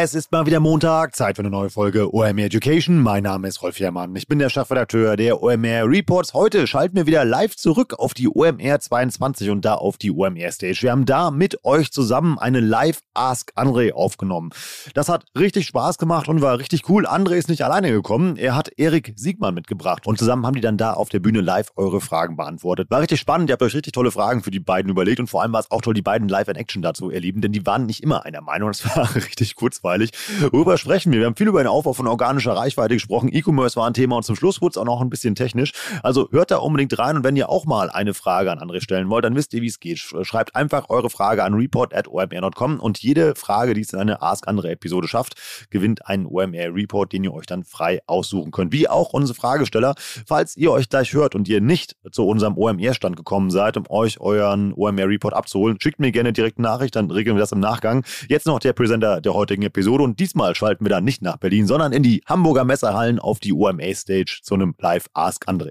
Es ist mal wieder Montag, Zeit für eine neue Folge OMR Education. Mein Name ist Rolf Herrmann. Ich bin der Chefredakteur der OMR Reports. Heute schalten wir wieder live zurück auf die OMR 22 und da auf die OMR Stage. Wir haben da mit euch zusammen eine Live Ask André aufgenommen. Das hat richtig Spaß gemacht und war richtig cool. André ist nicht alleine gekommen. Er hat Erik Siegmann mitgebracht und zusammen haben die dann da auf der Bühne live eure Fragen beantwortet. War richtig spannend. Ihr habt euch richtig tolle Fragen für die beiden überlegt und vor allem war es auch toll, die beiden live in Action dazu erleben, denn die waren nicht immer einer Meinung. Das war richtig kurz kurzweilig. Worüber sprechen wir? Wir haben viel über den Aufbau von organischer Reichweite gesprochen. E-Commerce war ein Thema und zum Schluss wurde es auch noch ein bisschen technisch. Also hört da unbedingt rein und wenn ihr auch mal eine Frage an andere stellen wollt, dann wisst ihr, wie es geht. Schreibt einfach eure Frage an report.omr.com und jede Frage, die es in eine Ask andere Episode schafft, gewinnt einen OMR Report, den ihr euch dann frei aussuchen könnt. Wie auch unsere Fragesteller. Falls ihr euch gleich hört und ihr nicht zu unserem OMR-Stand gekommen seid, um euch euren OMR Report abzuholen, schickt mir gerne direkt eine Nachricht, dann regeln wir das im Nachgang. Jetzt noch der Präsenter der heutigen Episode und diesmal schalten wir dann nicht nach Berlin, sondern in die Hamburger Messerhallen auf die OMA Stage zu einem Live Ask André.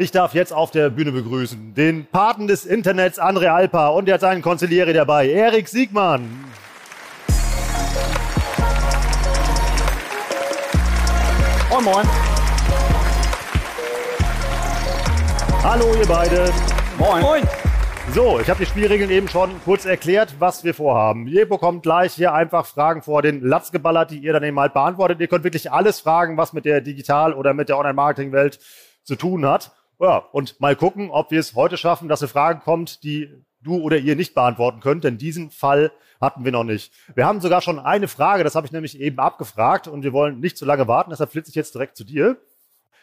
Ich darf jetzt auf der Bühne begrüßen den Paten des Internets, André Alpa, und er hat seinen Konziliere dabei, Erik Siegmann. Moin, moin. Hallo, ihr beide. Moin. Moin. So, ich habe die Spielregeln eben schon kurz erklärt, was wir vorhaben. Ihr bekommt gleich hier einfach Fragen vor den Latz geballert, die ihr dann eben halt beantwortet. Ihr könnt wirklich alles fragen, was mit der Digital- oder mit der Online-Marketing-Welt zu tun hat. Ja, und mal gucken, ob wir es heute schaffen, dass eine Frage kommt, die du oder ihr nicht beantworten könnt, denn diesen Fall hatten wir noch nicht. Wir haben sogar schon eine Frage, das habe ich nämlich eben abgefragt und wir wollen nicht zu lange warten, deshalb flitze ich jetzt direkt zu dir.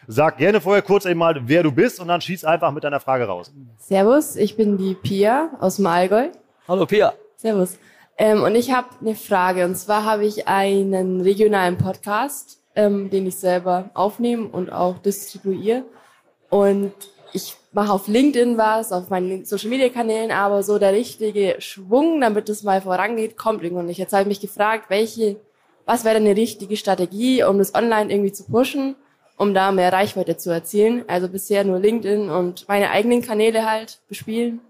Sag gerne vorher kurz eben mal, wer du bist und dann schieß einfach mit deiner Frage raus. Servus, ich bin die Pia aus dem Allgäu. Hallo Pia. Servus. Ähm, und ich habe eine Frage und zwar habe ich einen regionalen Podcast, ähm, den ich selber aufnehme und auch distribuiere. Und ich mache auf LinkedIn was, auf meinen Social Media Kanälen, aber so der richtige Schwung, damit es mal vorangeht, kommt irgendwo nicht. Jetzt habe ich mich gefragt, welche, was wäre eine richtige Strategie, um das online irgendwie zu pushen, um da mehr Reichweite zu erzielen. Also bisher nur LinkedIn und meine eigenen Kanäle halt bespielen.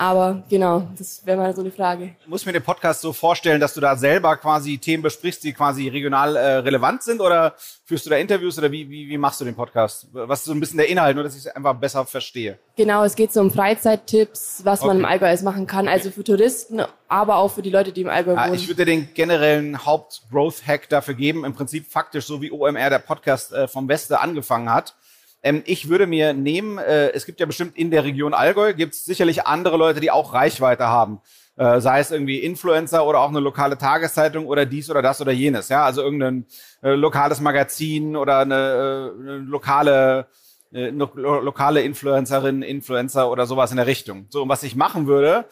Aber genau, das wäre mal so die Frage. Ich muss mir den Podcast so vorstellen, dass du da selber quasi Themen besprichst, die quasi regional äh, relevant sind oder führst du da Interviews oder wie, wie, wie machst du den Podcast? Was ist so ein bisschen der Inhalt, nur dass ich es einfach besser verstehe? Genau, es geht so um Freizeittipps, was okay. man im Allgäu alles machen kann, also für Touristen, aber auch für die Leute, die im Allgäu ah, wohnen. Ich würde dir den generellen Haupt-Growth-Hack dafür geben, im Prinzip faktisch so wie OMR, der Podcast äh, vom Weste angefangen hat ähm, ich würde mir nehmen, äh, es gibt ja bestimmt in der Region Allgäu, gibt es sicherlich andere Leute, die auch Reichweite haben. Äh, sei es irgendwie Influencer oder auch eine lokale Tageszeitung oder dies oder das oder jenes. Ja, also irgendein äh, lokales Magazin oder eine, äh, eine lokale äh, lo lokale Influencerin, Influencer oder sowas in der Richtung. So, und was ich machen würde,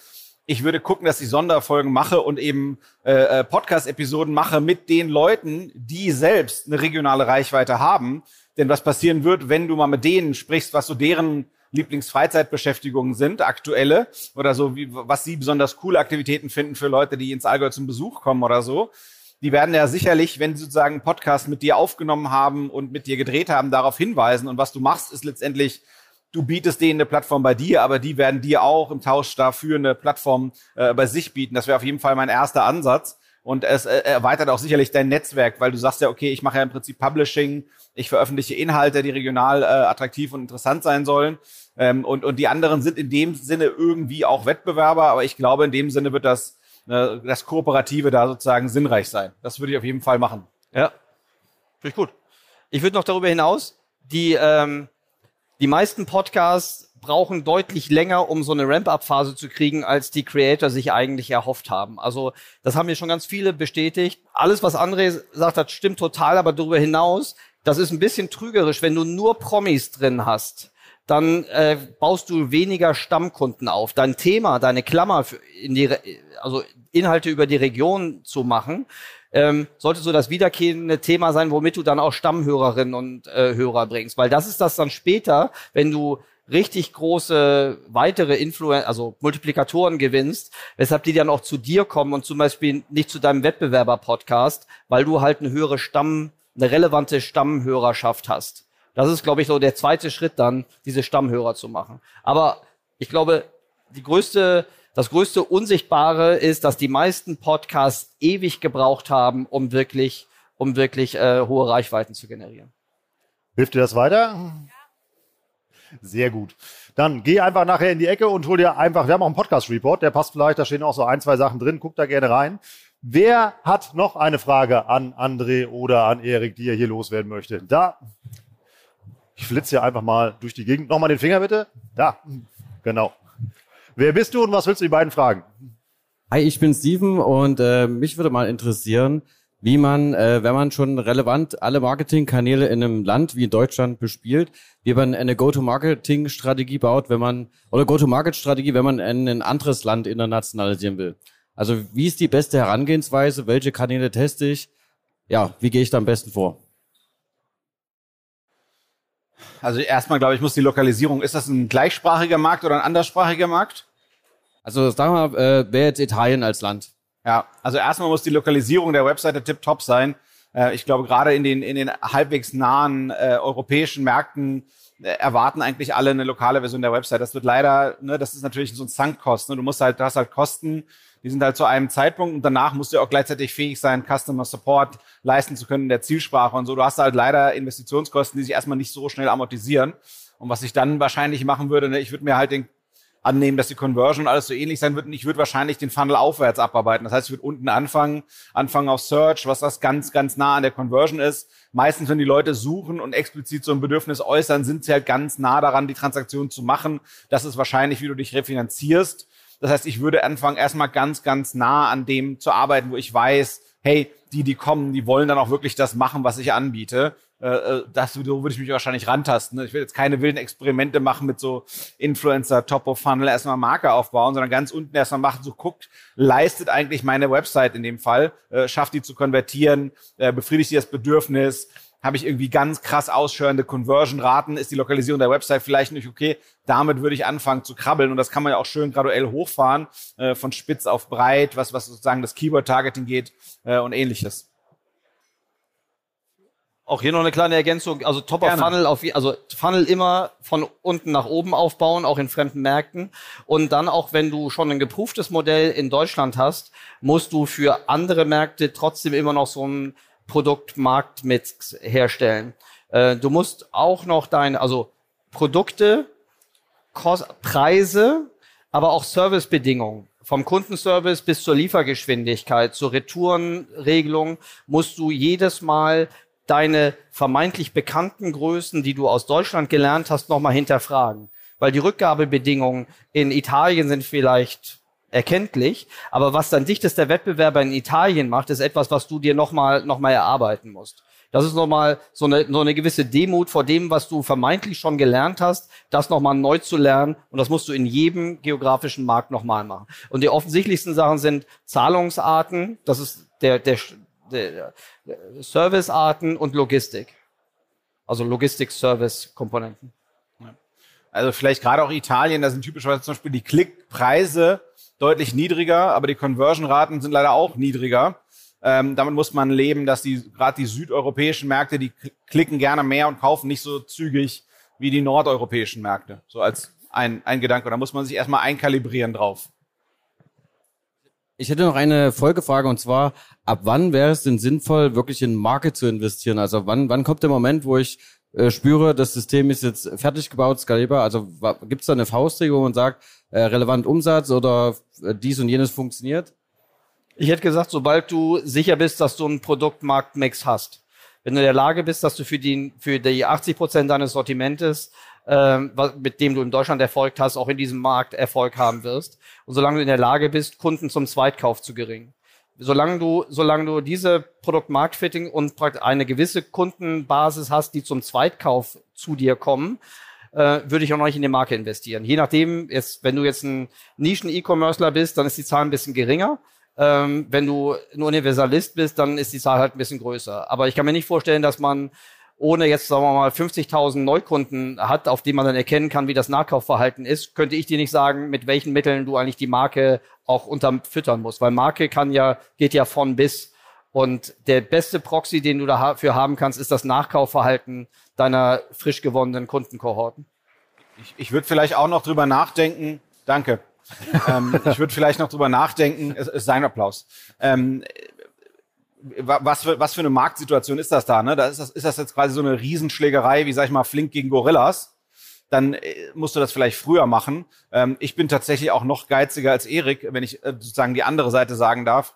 ich würde gucken, dass ich Sonderfolgen mache und eben äh, äh, Podcast-Episoden mache mit den Leuten, die selbst eine regionale Reichweite haben. Denn was passieren wird, wenn du mal mit denen sprichst, was so deren Lieblingsfreizeitbeschäftigungen sind, aktuelle oder so, wie, was sie besonders coole Aktivitäten finden für Leute, die ins Allgäu zum Besuch kommen oder so. Die werden ja sicherlich, wenn sie sozusagen einen Podcast mit dir aufgenommen haben und mit dir gedreht haben, darauf hinweisen. Und was du machst, ist letztendlich du bietest denen eine Plattform bei dir, aber die werden dir auch im Tausch dafür eine Plattform äh, bei sich bieten. Das wäre auf jeden Fall mein erster Ansatz. Und es äh, erweitert auch sicherlich dein Netzwerk, weil du sagst ja, okay, ich mache ja im Prinzip Publishing, ich veröffentliche Inhalte, die regional äh, attraktiv und interessant sein sollen. Ähm, und, und die anderen sind in dem Sinne irgendwie auch Wettbewerber, aber ich glaube, in dem Sinne wird das, äh, das Kooperative da sozusagen sinnreich sein. Das würde ich auf jeden Fall machen. Ja, finde ich gut. Ich würde noch darüber hinaus die ähm, die meisten Podcasts brauchen deutlich länger, um so eine Ramp-up-Phase zu kriegen, als die Creator sich eigentlich erhofft haben. Also das haben mir schon ganz viele bestätigt. Alles, was André sagt hat, stimmt total, aber darüber hinaus, das ist ein bisschen trügerisch, wenn du nur Promis drin hast dann äh, baust du weniger Stammkunden auf. Dein Thema, deine Klammer in die, also Inhalte über die Region zu machen, ähm, sollte so das wiederkehrende Thema sein, womit du dann auch Stammhörerinnen und äh, Hörer bringst. Weil das ist das dann später, wenn du richtig große weitere Influen also Multiplikatoren gewinnst, weshalb die dann auch zu dir kommen und zum Beispiel nicht zu deinem Wettbewerber-Podcast, weil du halt eine höhere Stamm, eine relevante Stammhörerschaft hast. Das ist, glaube ich, so der zweite Schritt dann, diese Stammhörer zu machen. Aber ich glaube, die größte das größte Unsichtbare ist, dass die meisten Podcasts ewig gebraucht haben, um wirklich, um wirklich äh, hohe Reichweiten zu generieren. Hilft dir das weiter? Sehr gut. Dann geh einfach nachher in die Ecke und hol dir einfach, wir haben auch einen Podcast-Report, der passt vielleicht, da stehen auch so ein, zwei Sachen drin, guck da gerne rein. Wer hat noch eine Frage an André oder an Erik, die er hier loswerden möchte? Da. Ich flitze hier einfach mal durch die Gegend. Nochmal den Finger bitte. Da. Genau. Wer bist du und was willst du die beiden fragen? Hi, ich bin Steven und äh, mich würde mal interessieren, wie man, äh, wenn man schon relevant alle Marketingkanäle in einem Land wie Deutschland bespielt, wie man eine Go-to-Marketing-Strategie baut, wenn man, oder Go-to-Market-Strategie, wenn man in ein anderes Land internationalisieren will. Also wie ist die beste Herangehensweise? Welche Kanäle teste ich? Ja, wie gehe ich da am besten vor? Also erstmal glaube ich, muss die Lokalisierung, ist das ein gleichsprachiger Markt oder ein anderssprachiger Markt? Also sagen wir mal, äh, wäre jetzt Italien als Land. Ja, also erstmal muss die Lokalisierung der Webseite tipptopp sein. Äh, ich glaube, gerade in den, in den halbwegs nahen äh, europäischen Märkten äh, erwarten eigentlich alle eine lokale Version der Website. Das wird leider, ne, das ist natürlich so ein Sunk-Kost. Ne? Du musst halt, du hast halt Kosten, die sind halt zu einem Zeitpunkt und danach musst du auch gleichzeitig fähig sein, Customer Support leisten zu können in der Zielsprache und so. Du hast halt leider Investitionskosten, die sich erstmal nicht so schnell amortisieren. Und was ich dann wahrscheinlich machen würde, ne, ich würde mir halt den annehmen, dass die Conversion alles so ähnlich sein wird. Und ich würde wahrscheinlich den Funnel aufwärts abarbeiten. Das heißt, ich würde unten anfangen, anfangen auf Search, was das ganz, ganz nah an der Conversion ist. Meistens, wenn die Leute suchen und explizit so ein Bedürfnis äußern, sind sie halt ganz nah daran, die Transaktion zu machen. Das ist wahrscheinlich, wie du dich refinanzierst. Das heißt, ich würde anfangen, erstmal ganz, ganz nah an dem zu arbeiten, wo ich weiß, hey, die, die kommen, die wollen dann auch wirklich das machen, was ich anbiete. Äh, äh, das so würde ich mich wahrscheinlich rantasten. Ich will jetzt keine wilden Experimente machen mit so Influencer, Top of Funnel, erstmal Marke aufbauen, sondern ganz unten erstmal machen, so guckt, leistet eigentlich meine Website in dem Fall, äh, schafft die zu konvertieren, äh, befriedigt die das Bedürfnis, habe ich irgendwie ganz krass ausschörende Conversion-Raten, ist die Lokalisierung der Website vielleicht nicht okay. Damit würde ich anfangen zu krabbeln und das kann man ja auch schön graduell hochfahren, äh, von spitz auf breit, was, was sozusagen das Keyword-Targeting geht äh, und ähnliches. Auch hier noch eine kleine Ergänzung, also Top of Funnel, auf, also Funnel immer von unten nach oben aufbauen, auch in fremden Märkten. Und dann auch, wenn du schon ein geprüftes Modell in Deutschland hast, musst du für andere Märkte trotzdem immer noch so ein Produktmarktmix herstellen. Äh, du musst auch noch deine, also Produkte, Kost, Preise, aber auch Servicebedingungen. Vom Kundenservice bis zur Liefergeschwindigkeit, zur Retourenregelung musst du jedes Mal deine vermeintlich bekannten Größen, die du aus Deutschland gelernt hast, nochmal hinterfragen. Weil die Rückgabebedingungen in Italien sind vielleicht erkenntlich. Aber was dann dichtester Wettbewerber in Italien macht, ist etwas, was du dir nochmal noch mal erarbeiten musst. Das ist nochmal so eine, so eine gewisse Demut vor dem, was du vermeintlich schon gelernt hast, das nochmal neu zu lernen. Und das musst du in jedem geografischen Markt nochmal machen. Und die offensichtlichsten Sachen sind Zahlungsarten, das ist der, der, Servicearten und Logistik. Also Logistik-Service-Komponenten. Also vielleicht gerade auch Italien, da sind typischerweise zum Beispiel die Klickpreise deutlich niedriger, aber die Conversion-Raten sind leider auch niedriger. Ähm, damit muss man leben, dass die gerade die südeuropäischen Märkte, die klicken gerne mehr und kaufen nicht so zügig wie die nordeuropäischen Märkte. So als ein, ein Gedanke. Da muss man sich erstmal einkalibrieren drauf. Ich hätte noch eine Folgefrage und zwar, ab wann wäre es denn sinnvoll, wirklich in Market zu investieren? Also wann, wann kommt der Moment, wo ich äh, spüre, das System ist jetzt fertig gebaut, skalierbar? Also gibt es da eine Faustregel, wo man sagt, äh, relevant Umsatz oder äh, dies und jenes funktioniert? Ich hätte gesagt, sobald du sicher bist, dass du einen Produktmarktmix hast. Wenn du in der Lage bist, dass du für die, für die 80 Prozent deines Sortimentes, ähm, mit dem du in Deutschland Erfolg hast, auch in diesem Markt Erfolg haben wirst. Und solange du in der Lage bist, Kunden zum Zweitkauf zu geringen. Solange du, solange du diese Produktmarktfitting und eine gewisse Kundenbasis hast, die zum Zweitkauf zu dir kommen, äh, würde ich auch noch nicht in die Marke investieren. Je nachdem, jetzt, wenn du jetzt ein Nischen-E-Commercer bist, dann ist die Zahl ein bisschen geringer. Ähm, wenn du ein Universalist bist, dann ist die Zahl halt ein bisschen größer. Aber ich kann mir nicht vorstellen, dass man ohne jetzt, sagen wir mal, 50.000 Neukunden hat, auf die man dann erkennen kann, wie das Nachkaufverhalten ist, könnte ich dir nicht sagen, mit welchen Mitteln du eigentlich die Marke auch unterfüttern musst. Weil Marke kann ja, geht ja von bis. Und der beste Proxy, den du dafür haben kannst, ist das Nachkaufverhalten deiner frisch gewonnenen Kundenkohorten. Ich, ich würde vielleicht auch noch drüber nachdenken. Danke ähm, ich würde vielleicht noch drüber nachdenken. Es ist sein Applaus. Ähm, was für, was für eine Marktsituation ist das da? Ne? Da ist, das, ist das jetzt quasi so eine Riesenschlägerei, wie sag ich mal, Flink gegen Gorillas? Dann äh, musst du das vielleicht früher machen. Ähm, ich bin tatsächlich auch noch geiziger als Erik, wenn ich äh, sozusagen die andere Seite sagen darf.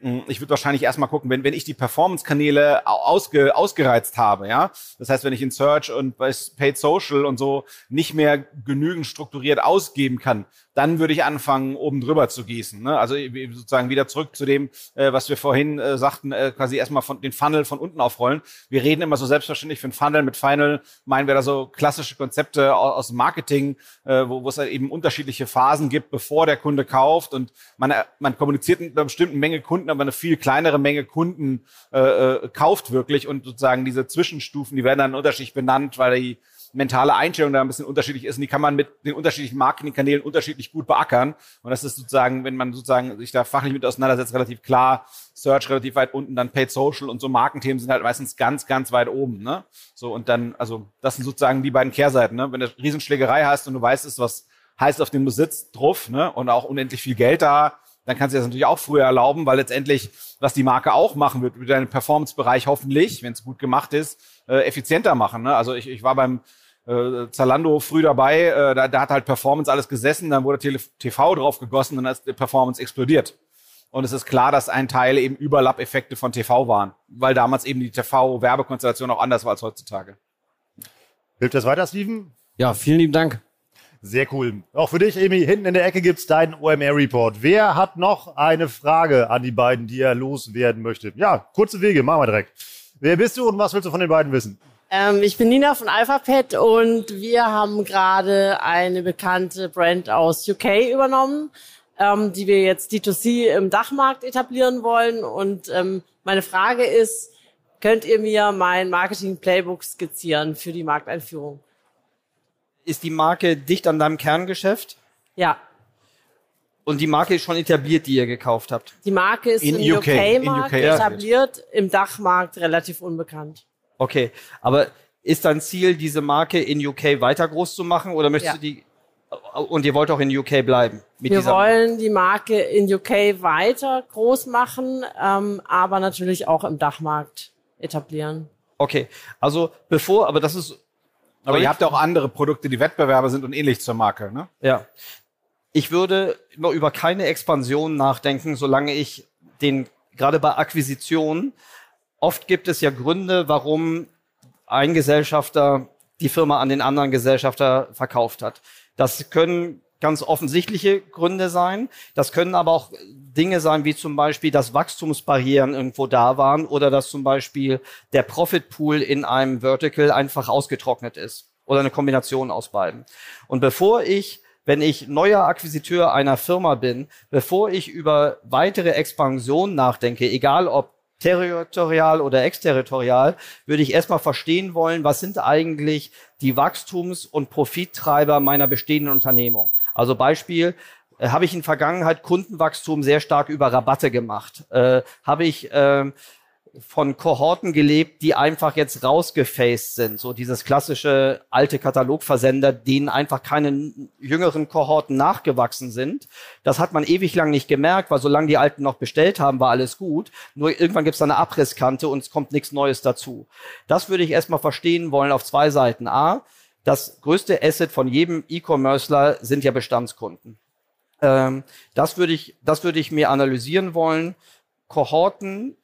Hm, ich würde wahrscheinlich erstmal gucken, wenn, wenn ich die Performance-Kanäle ausge, ausgereizt habe, ja. Das heißt, wenn ich in Search und bei Paid Social und so nicht mehr genügend strukturiert ausgeben kann, dann würde ich anfangen, oben drüber zu gießen. Ne? Also sozusagen wieder zurück zu dem, äh, was wir vorhin äh, sagten, äh, quasi erstmal von den Funnel von unten aufrollen. Wir reden immer so selbstverständlich für ein Funnel. Mit Final meinen wir da so klassische Konzepte aus, aus Marketing, äh, wo, wo es halt eben unterschiedliche Phasen gibt, bevor der Kunde kauft. Und man, äh, man kommuniziert mit einer bestimmten Menge Kunden, aber eine viel kleinere Menge Kunden äh, äh, kauft wirklich. Und sozusagen diese Zwischenstufen, die werden dann unterschiedlich benannt, weil die mentale Einstellung da ein bisschen unterschiedlich ist und die kann man mit den unterschiedlichen Marketingkanälen unterschiedlich gut beackern. Und das ist sozusagen, wenn man sozusagen sich da fachlich mit auseinandersetzt, relativ klar. Search relativ weit unten, dann Paid Social und so Markenthemen sind halt meistens ganz, ganz weit oben. Ne? So und dann, also das sind sozusagen die beiden Kehrseiten. Ne? Wenn du Riesenschlägerei hast und du weißt, ist was heißt, auf dem du sitzt, drauf, ne? und auch unendlich viel Geld da, dann kannst du das natürlich auch früher erlauben, weil letztendlich, was die Marke auch machen wird, wird deinen Performance-Bereich hoffentlich, wenn es gut gemacht ist, äh, effizienter machen. Ne? Also ich, ich war beim äh, Zalando früh dabei, äh, da, da hat halt Performance alles gesessen, dann wurde TV drauf gegossen und dann ist die Performance explodiert. Und es ist klar, dass ein Teil eben Überlappeffekte von TV waren, weil damals eben die TV-Werbekonstellation auch anders war als heutzutage. Hilft das weiter, Steven? Ja, vielen lieben Dank. Sehr cool. Auch für dich, Emi, hinten in der Ecke gibt's deinen OMR-Report. Wer hat noch eine Frage an die beiden, die er loswerden möchte? Ja, kurze Wege, machen wir direkt. Wer bist du und was willst du von den beiden wissen? Ähm, ich bin Nina von AlphaPet und wir haben gerade eine bekannte Brand aus UK übernommen, ähm, die wir jetzt D2C im Dachmarkt etablieren wollen. Und ähm, meine Frage ist, könnt ihr mir mein Marketing-Playbook skizzieren für die Markteinführung? Ist die Marke dicht an deinem Kerngeschäft? Ja. Und die Marke ist schon etabliert, die ihr gekauft habt? Die Marke ist In im UK, UK-Markt in UK etabliert, im Dachmarkt relativ unbekannt. Okay, aber ist dein Ziel, diese Marke in UK weiter groß zu machen oder möchtest Ja. du die und ihr wollt auch in UK bleiben mit Wir wollen die Marke in UK weiter groß machen, ähm, aber natürlich auch im Dachmarkt etablieren. Okay, also bevor, aber das ist Aber ihr habt ja auch andere Produkte, die Wettbewerber sind und ähnlich zur Marke, ne? Ja. Ich würde noch über keine Expansion nachdenken, solange ich den, gerade bei Akquisitionen, oft gibt es ja Gründe, warum ein Gesellschafter die Firma an den anderen Gesellschafter verkauft hat. Das können ganz offensichtliche Gründe sein. Das können aber auch Dinge sein, wie zum Beispiel, dass Wachstumsbarrieren irgendwo da waren oder dass zum Beispiel der Profitpool in einem Vertical einfach ausgetrocknet ist oder eine Kombination aus beiden. Und bevor ich wenn ich neuer Akquisiteur einer Firma bin, bevor ich über weitere Expansion nachdenke, egal ob territorial oder exterritorial, würde ich erstmal verstehen wollen, was sind eigentlich die Wachstums- und Profittreiber meiner bestehenden Unternehmung. Also Beispiel, äh, habe ich in Vergangenheit Kundenwachstum sehr stark über Rabatte gemacht? Äh, habe ich äh, von Kohorten gelebt, die einfach jetzt rausgefaced sind. So dieses klassische alte Katalogversender, denen einfach keine jüngeren Kohorten nachgewachsen sind. Das hat man ewig lang nicht gemerkt, weil solange die Alten noch bestellt haben, war alles gut. Nur irgendwann gibt es eine Abrisskante und es kommt nichts Neues dazu. Das würde ich erstmal verstehen wollen auf zwei Seiten. A, das größte Asset von jedem E-Commercer sind ja Bestandskunden. Ähm, das würde ich, das würde ich mir analysieren wollen. Kohorten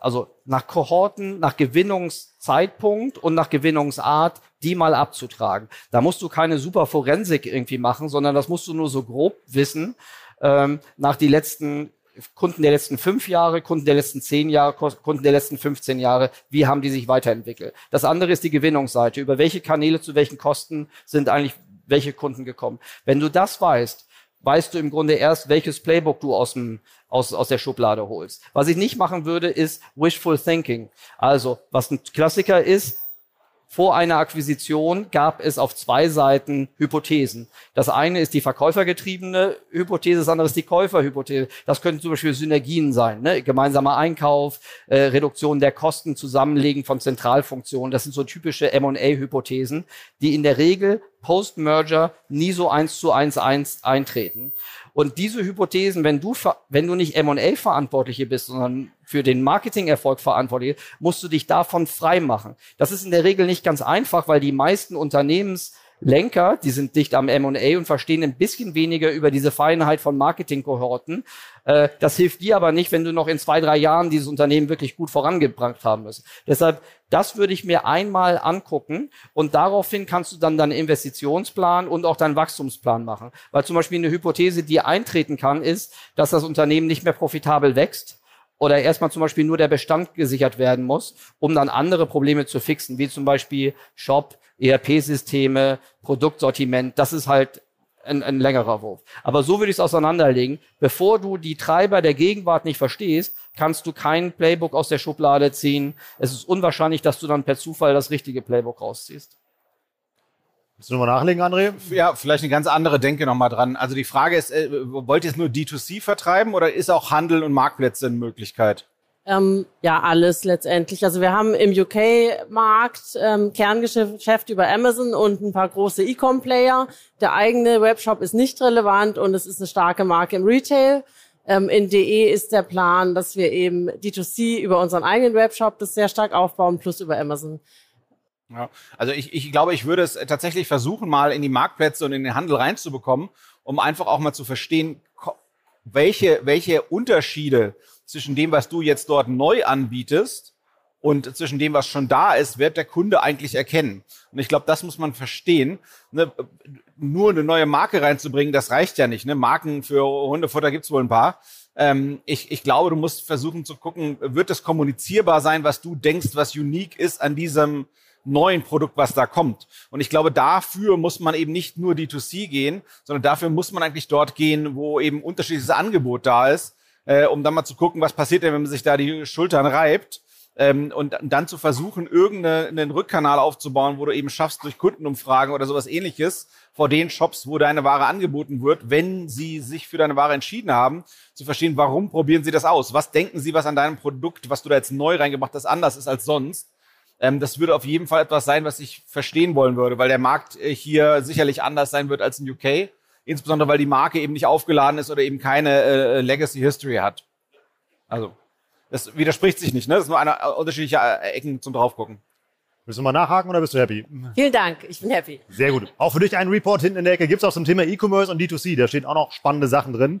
also nach Kohorten, nach Gewinnungszeitpunkt und nach Gewinnungsart, die mal abzutragen. Da musst du keine super Forensik irgendwie machen, sondern das musst du nur so grob wissen, ähm, nach die letzten Kunden der letzten fünf Jahre, Kunden der letzten zehn Jahre, Kunden der letzten 15 Jahre, wie haben die sich weiterentwickelt. Das andere ist die Gewinnungsseite. Über welche Kanäle zu welchen Kosten sind eigentlich welche Kunden gekommen. Wenn du das weißt, weißt du im Grunde erst, welches Playbook du aus, dem, aus, aus der Schublade holst. Was ich nicht machen würde, ist Wishful Thinking. Also, was ein Klassiker ist, vor einer Akquisition gab es auf zwei Seiten Hypothesen. Das eine ist die verkäufergetriebene Hypothese, das andere ist die Käuferhypothese. Das könnten zum Beispiel Synergien sein, ne? gemeinsamer Einkauf, äh, Reduktion der Kosten, Zusammenlegen von Zentralfunktionen. Das sind so typische M&A-Hypothesen, die in der Regel Post-Merger nie so eins zu eins, eins eintreten. Und diese Hypothesen, wenn du, wenn du nicht M&A-Verantwortliche bist, sondern für den Marketing-Erfolg verantwortlich, musst du dich davon frei machen. Das ist in der Regel nicht ganz einfach, weil die meisten Unternehmens Lenker, die sind dicht am M&A und verstehen ein bisschen weniger über diese Feinheit von Marketing-Kohorten. Äh, das hilft dir aber nicht, wenn du noch in zwei, drei Jahren dieses Unternehmen wirklich gut vorangebracht haben müssen. Deshalb, das würde ich mir einmal angucken und daraufhin kannst du dann deinen Investitionsplan und auch deinen Wachstumsplan machen. Weil zum Beispiel eine Hypothese, die eintreten kann, ist, dass das Unternehmen nicht mehr profitabel wächst oder erstmal zum Beispiel nur der Bestand gesichert werden muss, um dann andere Probleme zu fixen, wie zum Beispiel Shop, ERP-Systeme, Produktsortiment. Das ist halt ein, ein längerer Wurf. Aber so würde ich es auseinanderlegen. Bevor du die Treiber der Gegenwart nicht verstehst, kannst du kein Playbook aus der Schublade ziehen. Es ist unwahrscheinlich, dass du dann per Zufall das richtige Playbook rausziehst. Du nochmal nachlegen, André? Ja, vielleicht eine ganz andere Denke nochmal dran. Also die Frage ist, äh, wollt ihr es nur D2C vertreiben oder ist auch Handel und Marktplätze eine Möglichkeit? Ähm, ja, alles letztendlich. Also wir haben im UK-Markt ähm, Kerngeschäft über Amazon und ein paar große E-Com-Player. Der eigene Webshop ist nicht relevant und es ist eine starke Marke im Retail. Ähm, in DE ist der Plan, dass wir eben D2C über unseren eigenen Webshop das sehr stark aufbauen, plus über Amazon. Ja, also ich, ich glaube, ich würde es tatsächlich versuchen, mal in die Marktplätze und in den Handel reinzubekommen, um einfach auch mal zu verstehen, welche, welche Unterschiede zwischen dem, was du jetzt dort neu anbietest und zwischen dem, was schon da ist, wird der Kunde eigentlich erkennen. Und ich glaube, das muss man verstehen. Ne, nur eine neue Marke reinzubringen, das reicht ja nicht. Ne? Marken für Hundefutter gibt's wohl ein paar. Ähm, ich, ich glaube, du musst versuchen zu gucken, wird es kommunizierbar sein, was du denkst, was unique ist an diesem neuen Produkt, was da kommt. Und ich glaube, dafür muss man eben nicht nur D2C gehen, sondern dafür muss man eigentlich dort gehen, wo eben unterschiedliches Angebot da ist, äh, um dann mal zu gucken, was passiert denn, wenn man sich da die Schultern reibt. Ähm, und dann zu versuchen, irgendeinen Rückkanal aufzubauen, wo du eben schaffst, durch Kundenumfragen oder sowas ähnliches vor den Shops, wo deine Ware angeboten wird, wenn sie sich für deine Ware entschieden haben, zu verstehen, warum probieren sie das aus? Was denken sie, was an deinem Produkt, was du da jetzt neu reingebracht hast, anders ist als sonst? Ähm, das würde auf jeden Fall etwas sein, was ich verstehen wollen würde, weil der Markt äh, hier sicherlich anders sein wird als in UK. Insbesondere, weil die Marke eben nicht aufgeladen ist oder eben keine äh, Legacy History hat. Also, das widerspricht sich nicht, ne? Das ist nur eine äh, unterschiedliche äh, Ecken zum draufgucken. Willst du mal nachhaken oder bist du happy? Vielen Dank, ich bin happy. Sehr gut. Auch für dich einen Report hinten in der Ecke gibt's auch zum Thema E-Commerce und D2C. Da stehen auch noch spannende Sachen drin.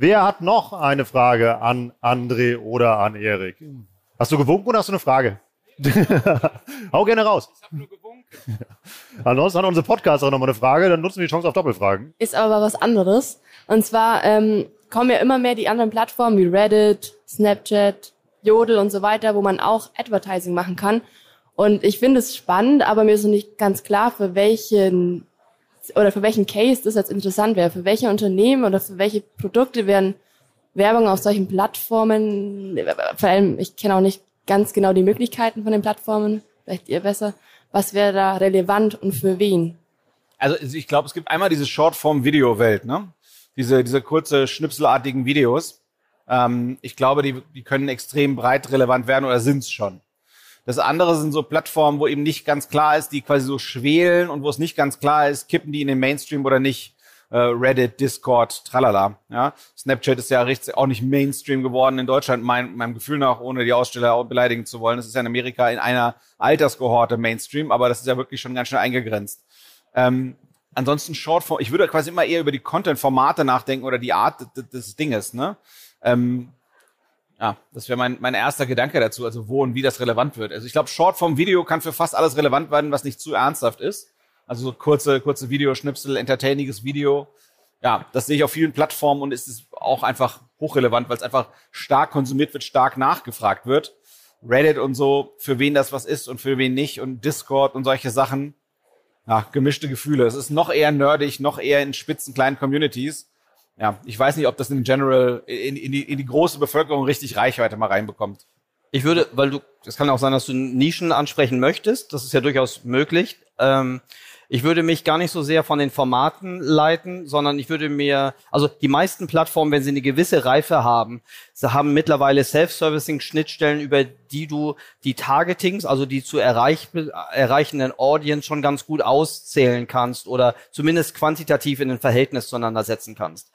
Wer hat noch eine Frage an André oder an Erik? Hast du gewunken oder hast du eine Frage? Hau gerne raus. Ich habe nur gewunken. Ansonsten hat unsere Podcaster noch mal eine Frage, dann nutzen wir die Chance auf Doppelfragen. Ist aber was anderes. Und zwar ähm, kommen ja immer mehr die anderen Plattformen wie Reddit, Snapchat, Jodel und so weiter, wo man auch Advertising machen kann. Und ich finde es spannend, aber mir ist noch nicht ganz klar, für welchen oder für welchen Case das jetzt interessant wäre. Für welche Unternehmen oder für welche Produkte werden Werbung auf solchen Plattformen, vor allem, ich kenne auch nicht ganz genau die Möglichkeiten von den Plattformen, vielleicht ihr besser. Was wäre da relevant und für wen? Also ich glaube, es gibt einmal diese Shortform-Video-Welt, ne? Diese, diese kurze, schnipselartigen Videos. Ähm, ich glaube, die, die können extrem breit relevant werden oder sind es schon. Das andere sind so Plattformen, wo eben nicht ganz klar ist, die quasi so schwelen und wo es nicht ganz klar ist, kippen die in den Mainstream oder nicht. Äh, Reddit, Discord, tralala. Ja? Snapchat ist ja auch nicht Mainstream geworden in Deutschland, mein, meinem Gefühl nach, ohne die Aussteller beleidigen zu wollen. Das ist ja in Amerika in einer Alterskohorte Mainstream, aber das ist ja wirklich schon ganz schnell eingegrenzt. Ähm, ansonsten Shortform, ich würde quasi immer eher über die Content-Formate nachdenken oder die Art des, des Dinges. Ne? Ähm, ja, das wäre mein, mein erster Gedanke dazu, also wo und wie das relevant wird. Also ich glaube, Shortform-Video kann für fast alles relevant werden, was nicht zu ernsthaft ist. Also so kurze, kurze Videoschnipsel, entertainiges Video. Ja, das sehe ich auf vielen Plattformen und ist auch einfach hochrelevant, weil es einfach stark konsumiert wird, stark nachgefragt wird. Reddit und so, für wen das was ist und für wen nicht und Discord und solche Sachen. Ja, gemischte Gefühle. Es ist noch eher nerdig, noch eher in spitzen kleinen Communities ja, ich weiß nicht, ob das in general in, in, die, in die große Bevölkerung richtig Reichweite mal reinbekommt. Ich würde, weil du, es kann auch sein, dass du Nischen ansprechen möchtest, das ist ja durchaus möglich. Ähm, ich würde mich gar nicht so sehr von den Formaten leiten, sondern ich würde mir, also die meisten Plattformen, wenn sie eine gewisse Reife haben, sie haben mittlerweile Self-Servicing-Schnittstellen, über die du die Targetings, also die zu erreich, erreichenden Audience schon ganz gut auszählen kannst oder zumindest quantitativ in ein Verhältnis zueinander setzen kannst.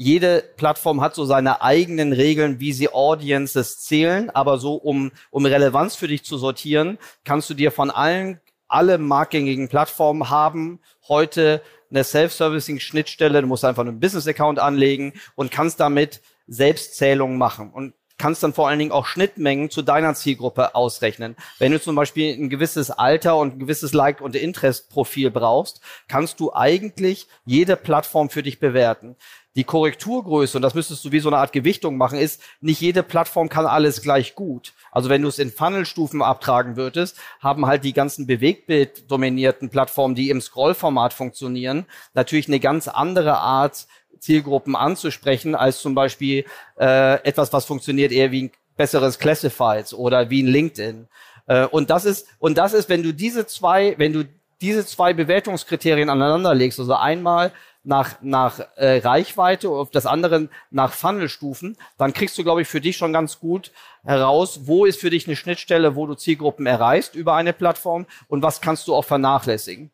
Jede Plattform hat so seine eigenen Regeln, wie sie Audiences zählen, aber so um, um Relevanz für dich zu sortieren, kannst du dir von allen alle marktgängigen Plattformen haben heute eine Self-Servicing-Schnittstelle. Du musst einfach einen Business-Account anlegen und kannst damit Selbstzählungen machen und kannst dann vor allen Dingen auch Schnittmengen zu deiner Zielgruppe ausrechnen. Wenn du zum Beispiel ein gewisses Alter und ein gewisses Like- und Interest-Profil brauchst, kannst du eigentlich jede Plattform für dich bewerten. Die Korrekturgröße, und das müsstest du wie so eine Art Gewichtung machen, ist, nicht jede Plattform kann alles gleich gut. Also wenn du es in Funnelstufen abtragen würdest, haben halt die ganzen Bewegtbild-dominierten Plattformen, die im Scrollformat funktionieren, natürlich eine ganz andere Art, Zielgruppen anzusprechen, als zum Beispiel äh, etwas, was funktioniert eher wie ein besseres Classifieds oder wie ein LinkedIn. Äh, und das ist, und das ist, wenn du diese zwei, wenn du diese zwei Bewertungskriterien aneinander legst, also einmal nach, nach äh, Reichweite und das andere nach Funnelstufen, dann kriegst du, glaube ich, für dich schon ganz gut heraus, wo ist für dich eine Schnittstelle, wo du Zielgruppen erreichst über eine Plattform und was kannst du auch vernachlässigen.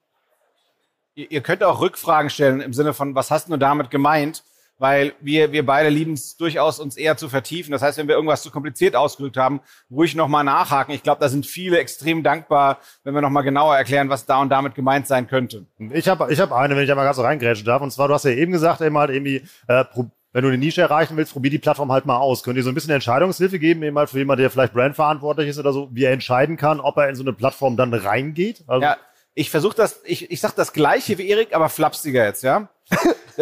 Ihr, ihr könnt auch Rückfragen stellen im Sinne von, was hast du damit gemeint? Weil wir, wir beide lieben es durchaus, uns eher zu vertiefen. Das heißt, wenn wir irgendwas zu kompliziert ausgedrückt haben, ruhig nochmal nachhaken. Ich glaube, da sind viele extrem dankbar, wenn wir nochmal genauer erklären, was da und damit gemeint sein könnte. Ich habe ich hab eine, wenn ich einmal ganz so reingrätschen darf. Und zwar, du hast ja eben gesagt, eben halt irgendwie, äh, wenn du eine Nische erreichen willst, probier die Plattform halt mal aus. Könnt ihr so ein bisschen Entscheidungshilfe geben, eben halt für jemanden, der vielleicht brandverantwortlich ist oder so, wie er entscheiden kann, ob er in so eine Plattform dann reingeht? Also ja, ich versuche das, ich, ich sag das gleiche wie Erik, aber flapsiger jetzt, ja?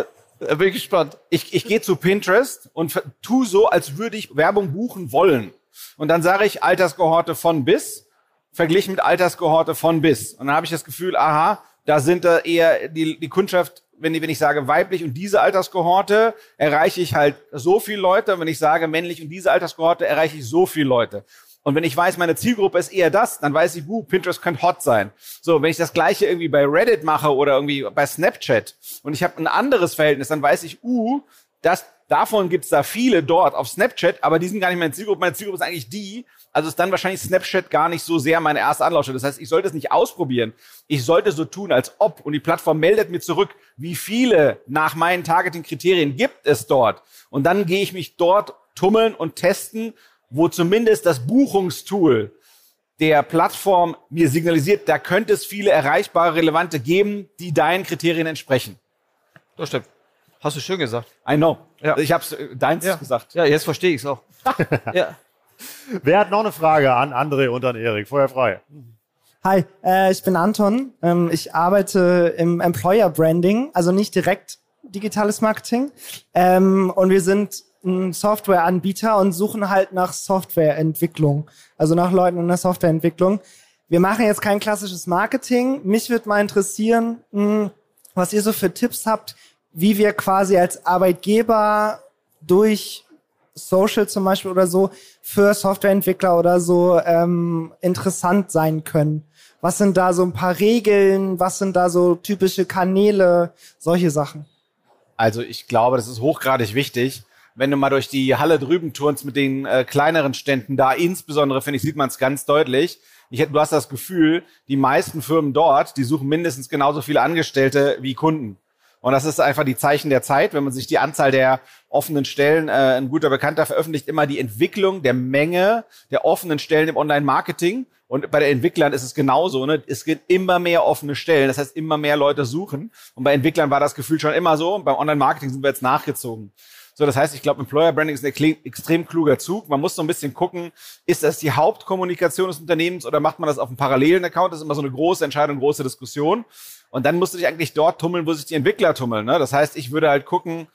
Da bin ich gespannt. Ich, ich gehe zu Pinterest und tu so, als würde ich Werbung buchen wollen. Und dann sage ich Alterskohorte von bis, verglichen mit Alterskohorte von bis. Und dann habe ich das Gefühl, aha, da sind da eher die, die Kundschaft, wenn, wenn ich sage weiblich und diese Alterskohorte, erreiche ich halt so viele Leute. Und wenn ich sage männlich und diese Alterskohorte, erreiche ich so viele Leute. Und wenn ich weiß, meine Zielgruppe ist eher das, dann weiß ich, uh, Pinterest könnte hot sein. So, wenn ich das gleiche irgendwie bei Reddit mache oder irgendwie bei Snapchat und ich habe ein anderes Verhältnis, dann weiß ich, uh, das, davon gibt's da viele dort auf Snapchat, aber die sind gar nicht meine Zielgruppe. Meine Zielgruppe ist eigentlich die. Also ist dann wahrscheinlich Snapchat gar nicht so sehr meine erste Anlaufstelle. Das heißt, ich sollte es nicht ausprobieren. Ich sollte so tun, als ob. Und die Plattform meldet mir zurück, wie viele nach meinen Targeting-Kriterien gibt es dort. Und dann gehe ich mich dort tummeln und testen, wo zumindest das Buchungstool der Plattform mir signalisiert, da könnte es viele erreichbare, relevante geben, die deinen Kriterien entsprechen. Das stimmt. Hast du schön gesagt. I know. Ja. Ich habe äh, deins Ja. gesagt. Ja, jetzt verstehe ich es auch. ja. Wer hat noch eine Frage an André und an Erik? Feuer frei. Hi, äh, ich bin Anton. Ähm, ich arbeite im Employer Branding, also nicht direkt digitales Marketing. Ähm, und wir sind Softwareanbieter und suchen halt nach Softwareentwicklung, also nach Leuten in der Softwareentwicklung. Wir machen jetzt kein klassisches Marketing. Mich würde mal interessieren, mh, was ihr so für Tipps habt, wie wir quasi als Arbeitgeber durch Social zum Beispiel oder so für Softwareentwickler oder so ähm, interessant sein können. Was sind da so ein paar Regeln? Was sind da so typische Kanäle? Solche Sachen. Also ich glaube, das ist hochgradig wichtig. Wenn du mal durch die Halle drüben turnst mit den äh, kleineren Ständen, da insbesondere, finde ich, sieht man es ganz deutlich. Ich, hätte- du hast das Gefühl, die meisten Firmen dort, die suchen mindestens genauso viele Angestellte wie Kunden. Und das ist einfach die Zeichen der Zeit. Wenn man sich die Anzahl der offenen Stellen, äh, ein guter Bekannter veröffentlicht immer die Entwicklung der Menge der offenen Stellen im Online-Marketing. Und bei den Entwicklern ist es genauso. Ne? Es gibt immer mehr offene Stellen. Das heißt, immer mehr Leute suchen. Und bei Entwicklern war das Gefühl schon immer so. Und beim Online-Marketing sind wir jetzt nachgezogen. So, das heißt, ich glaube, Employer Branding ist ein extrem kluger Zug. Man muss so ein bisschen gucken, ist das die Hauptkommunikation des Unternehmens oder macht man das auf einem parallelen Account? Das ist immer so eine große Entscheidung, große Diskussion. Und dann musst du dich eigentlich dort tummeln, wo sich die Entwickler tummeln. Ne? Das heißt, ich würde halt gucken,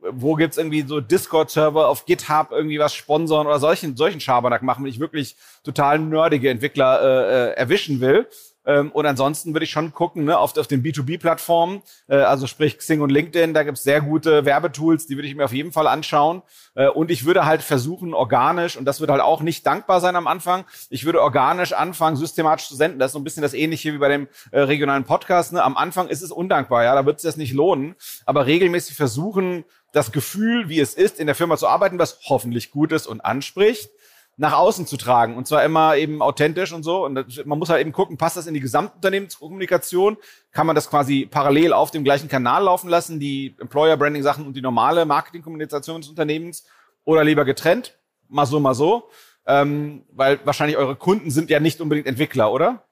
wo gibt's irgendwie so Discord-Server auf GitHub irgendwie was sponsoren oder solchen, solchen Schabernack machen, wenn ich wirklich total nerdige Entwickler äh, äh, erwischen will. Ähm, und ansonsten würde ich schon gucken, ne, auf, auf den B2B-Plattformen, äh, also sprich Xing und LinkedIn, da gibt's sehr gute Werbetools, die würde ich mir auf jeden Fall anschauen. Äh, und ich würde halt versuchen, organisch, und das wird halt auch nicht dankbar sein am Anfang, ich würde organisch anfangen, systematisch zu senden. Das ist so ein bisschen das Ähnliche wie bei dem äh, regionalen Podcast. Ne? Am Anfang ist es undankbar, ja, da wird es das nicht lohnen. Aber regelmäßig versuchen, das Gefühl, wie es ist, in der Firma zu arbeiten, was hoffentlich gut ist und anspricht, nach außen zu tragen. Und zwar immer eben authentisch und so. Und das, man muss halt eben gucken, passt das in die Gesamtunternehmenskommunikation? Kann man das quasi parallel auf dem gleichen Kanal laufen lassen, die Employer-Branding-Sachen und die normale Marketingkommunikation des Unternehmens? Oder lieber getrennt? Mal so, mal so. Ähm, weil wahrscheinlich eure Kunden sind ja nicht unbedingt Entwickler, oder?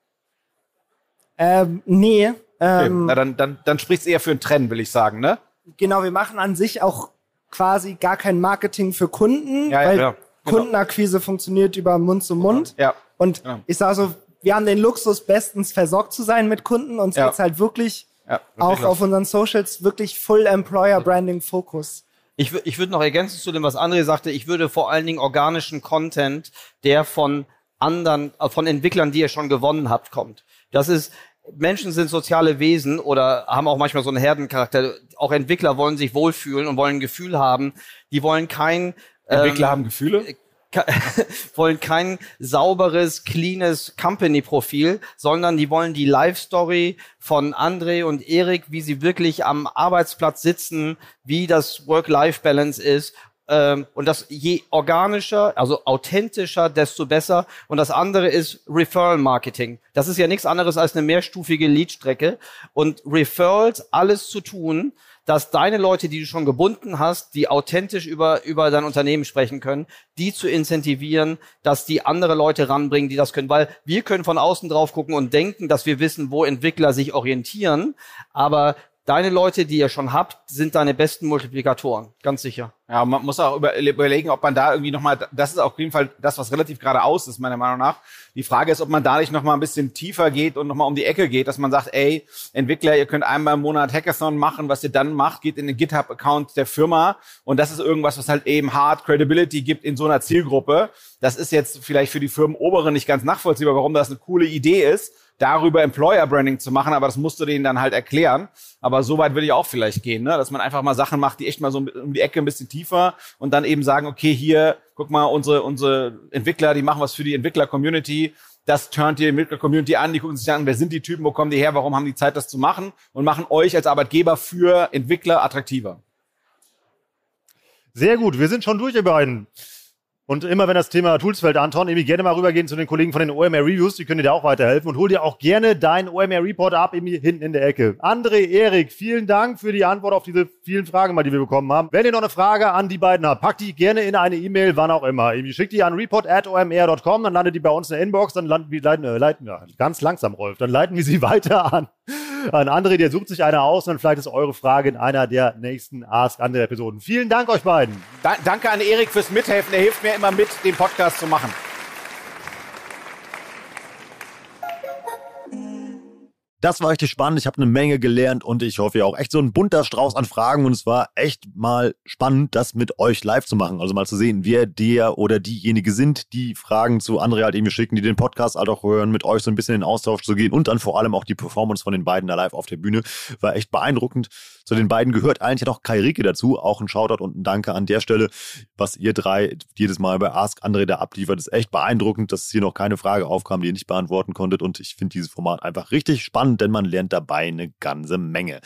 Ähm, nee, Okay. ähm, Na, dann, dann, dann spricht's eher für einen Trend, will ich sagen, ne? genau, wir machen an sich auch quasi gar kein Marketing für Kunden, Ja, ja, weil ja, genau. Kundenakquise funktioniert über Mund zu Mund. Ja. Und Genau. ich sage so, wir haben den Luxus, bestens versorgt zu sein mit Kunden. Uns Ja. geht's halt wirklich Ja, auch wirklich. auf unseren Socials wirklich Full Employer Branding Fokus. Ich, ich würde noch ergänzen zu dem, was André sagte, ich würde vor allen Dingen organischen Content, der von anderen, äh, von Entwicklern, die ihr schon gewonnen habt, kommt. Das ist, Menschen sind soziale Wesen oder haben auch manchmal so einen Herdencharakter. Auch Entwickler wollen sich wohlfühlen und wollen ein Gefühl haben. Die wollen kein Entwickler ähm, haben Gefühle. ke- wollen kein sauberes, cleanes Company-Profil, sondern die wollen die Life-Story von André und Erik, wie sie wirklich am Arbeitsplatz sitzen, wie das Work-Life-Balance ist. Ähm, und das je organischer, also authentischer, desto besser. Und das andere ist Referral-Marketing. Das ist ja nichts anderes als eine mehrstufige Leadstrecke. Und Referrals, alles zu tun, dass deine Leute, die du schon gebunden hast, die authentisch über, über dein Unternehmen sprechen können, die zu incentivieren, dass die andere Leute ranbringen, die das können. Weil wir können von außen drauf gucken und denken, dass wir wissen, wo Entwickler sich orientieren. Aber deine Leute, die ihr schon habt, sind deine besten Multiplikatoren. Ganz sicher. Ja, man muss auch über, überlegen, ob man da irgendwie nochmal, das ist auf jeden Fall das, was relativ geradeaus ist, meiner Meinung nach. Die Frage ist, ob man da nicht nochmal ein bisschen tiefer geht und nochmal um die Ecke geht, dass man sagt, ey, Entwickler, ihr könnt einmal im Monat Hackathon machen, was ihr dann macht, geht in den GitHub-Account der Firma und das ist irgendwas, was halt eben Hard Credibility gibt in so einer Zielgruppe. Das ist jetzt vielleicht für die Firmenoberen nicht ganz nachvollziehbar, warum das eine coole Idee ist darüber Employer Branding zu machen, aber das musst du denen dann halt erklären. Aber so weit würde ich auch vielleicht gehen, ne? dass man einfach mal Sachen macht, die echt mal so um die Ecke ein bisschen tiefer und dann eben sagen, okay, hier, guck mal, unsere, unsere Entwickler, die machen was für die Entwickler-Community. Das turnt die Entwickler-Community an, die gucken sich an, wer sind die Typen, wo kommen die her, warum haben die Zeit, das zu machen und machen euch als Arbeitgeber für Entwickler attraktiver. Sehr gut, wir sind schon durch, ihr beiden. Und immer wenn das Thema Tools fällt, Anton, irgendwie gerne mal rübergehen zu den Kollegen von den OMR Reviews, die können dir da auch weiterhelfen und hol dir auch gerne deinen OMR Report ab, irgendwie hinten in der Ecke. André, Erik, vielen Dank für die Antwort auf diese vielen Fragen mal, die wir bekommen haben. Wenn ihr noch eine Frage an die beiden habt, packt die gerne in eine E-Mail, wann auch immer. Irgendwie schickt die an report@omr.com, dann landet die bei uns in der Inbox, dann landen wir, leiten, äh, leiten, ja, ganz langsam, Rolf, dann leiten wir sie weiter an an André, der sucht sich eine aus und dann vielleicht ist eure Frage in einer der nächsten Ask André Episoden. Vielen Dank euch beiden. Da, danke an Erik fürs Mithelfen. Er hilft mir immer mit, den Podcast zu machen. Das war richtig spannend. Ich habe eine Menge gelernt und ich hoffe ja auch echt so ein bunter Strauß an Fragen. Und es war echt mal spannend, das mit euch live zu machen. Also mal zu sehen, wer der oder diejenige sind, die Fragen zu André halt irgendwie schicken, die den Podcast halt auch hören, mit euch so ein bisschen in den Austausch zu gehen und dann vor allem auch die Performance von den beiden da live auf der Bühne. War echt beeindruckend. Zu den beiden gehört eigentlich noch Kai Rieke dazu. Auch ein Shoutout und ein Danke an der Stelle, was ihr drei jedes Mal bei Ask André da abliefert. Ist echt beeindruckend, dass hier noch keine Frage aufkam, die ihr nicht beantworten konntet. Und ich finde dieses Format einfach richtig spannend, denn man lernt dabei eine ganze Menge.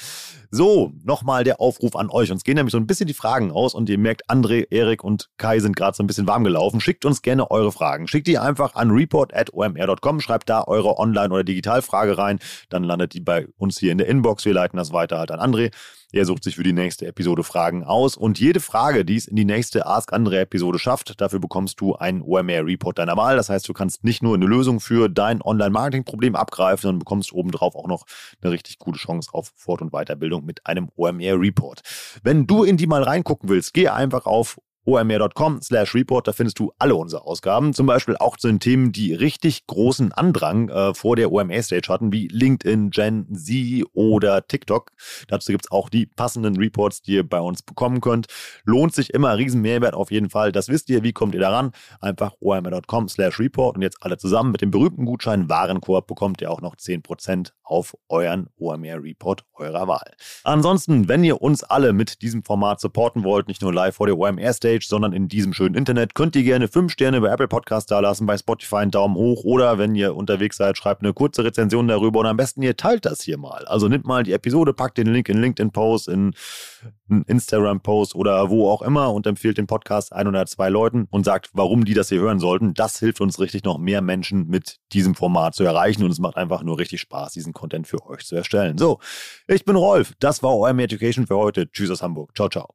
So, nochmal der Aufruf an euch. Uns gehen nämlich so ein bisschen die Fragen aus und ihr merkt, André, Erik und Kai sind gerade so ein bisschen warm gelaufen. Schickt uns gerne eure Fragen. Schickt die einfach an report.omr.com, schreibt da eure Online- oder Digitalfrage rein. Dann landet die bei uns hier in der Inbox. Wir leiten das weiter halt an André. Er sucht sich für die nächste Episode Fragen aus und jede Frage, die es in die nächste Ask Andre Episode schafft, dafür bekommst du einen OMR Report deiner Wahl. Das heißt, du kannst nicht nur eine Lösung für dein Online-Marketing-Problem abgreifen, sondern bekommst obendrauf auch noch eine richtig gute Chance auf Fort- und Weiterbildung mit einem OMR Report. Wenn du in die mal reingucken willst, geh einfach auf omr.com slash report, da findest du alle unsere Ausgaben, zum Beispiel auch zu den Themen, die richtig großen Andrang äh, vor der OMR-Stage hatten, wie LinkedIn, Gen Z oder TikTok. Dazu gibt es auch die passenden Reports, die ihr bei uns bekommen könnt. Lohnt sich immer, riesen Mehrwert auf jeden Fall. Das wisst ihr, wie kommt ihr daran? Einfach omr.com slash report und jetzt alle zusammen mit dem berühmten Gutschein Warenkorb bekommt ihr auch noch 10% auf euren OMR-Report eurer Wahl. Ansonsten, wenn ihr uns alle mit diesem Format supporten wollt, nicht nur live vor der OMR-Stage, Homepage, sondern in diesem schönen Internet. Könnt ihr gerne 5 Sterne bei Apple Podcast da lassen, bei Spotify einen Daumen hoch oder wenn ihr unterwegs seid, schreibt eine kurze Rezension darüber und am besten ihr teilt das hier mal. Also nimmt mal die Episode, packt den Link in LinkedIn-Post, in Instagram-Post oder wo auch immer und empfiehlt den Podcast ein oder zwei Leuten und sagt, warum die das hier hören sollten. Das hilft uns richtig, noch mehr Menschen mit diesem Format zu erreichen und es macht einfach nur richtig Spaß, diesen Content für euch zu erstellen. So, ich bin Rolf. Das war OM Education für heute. Tschüss aus Hamburg. Ciao, ciao.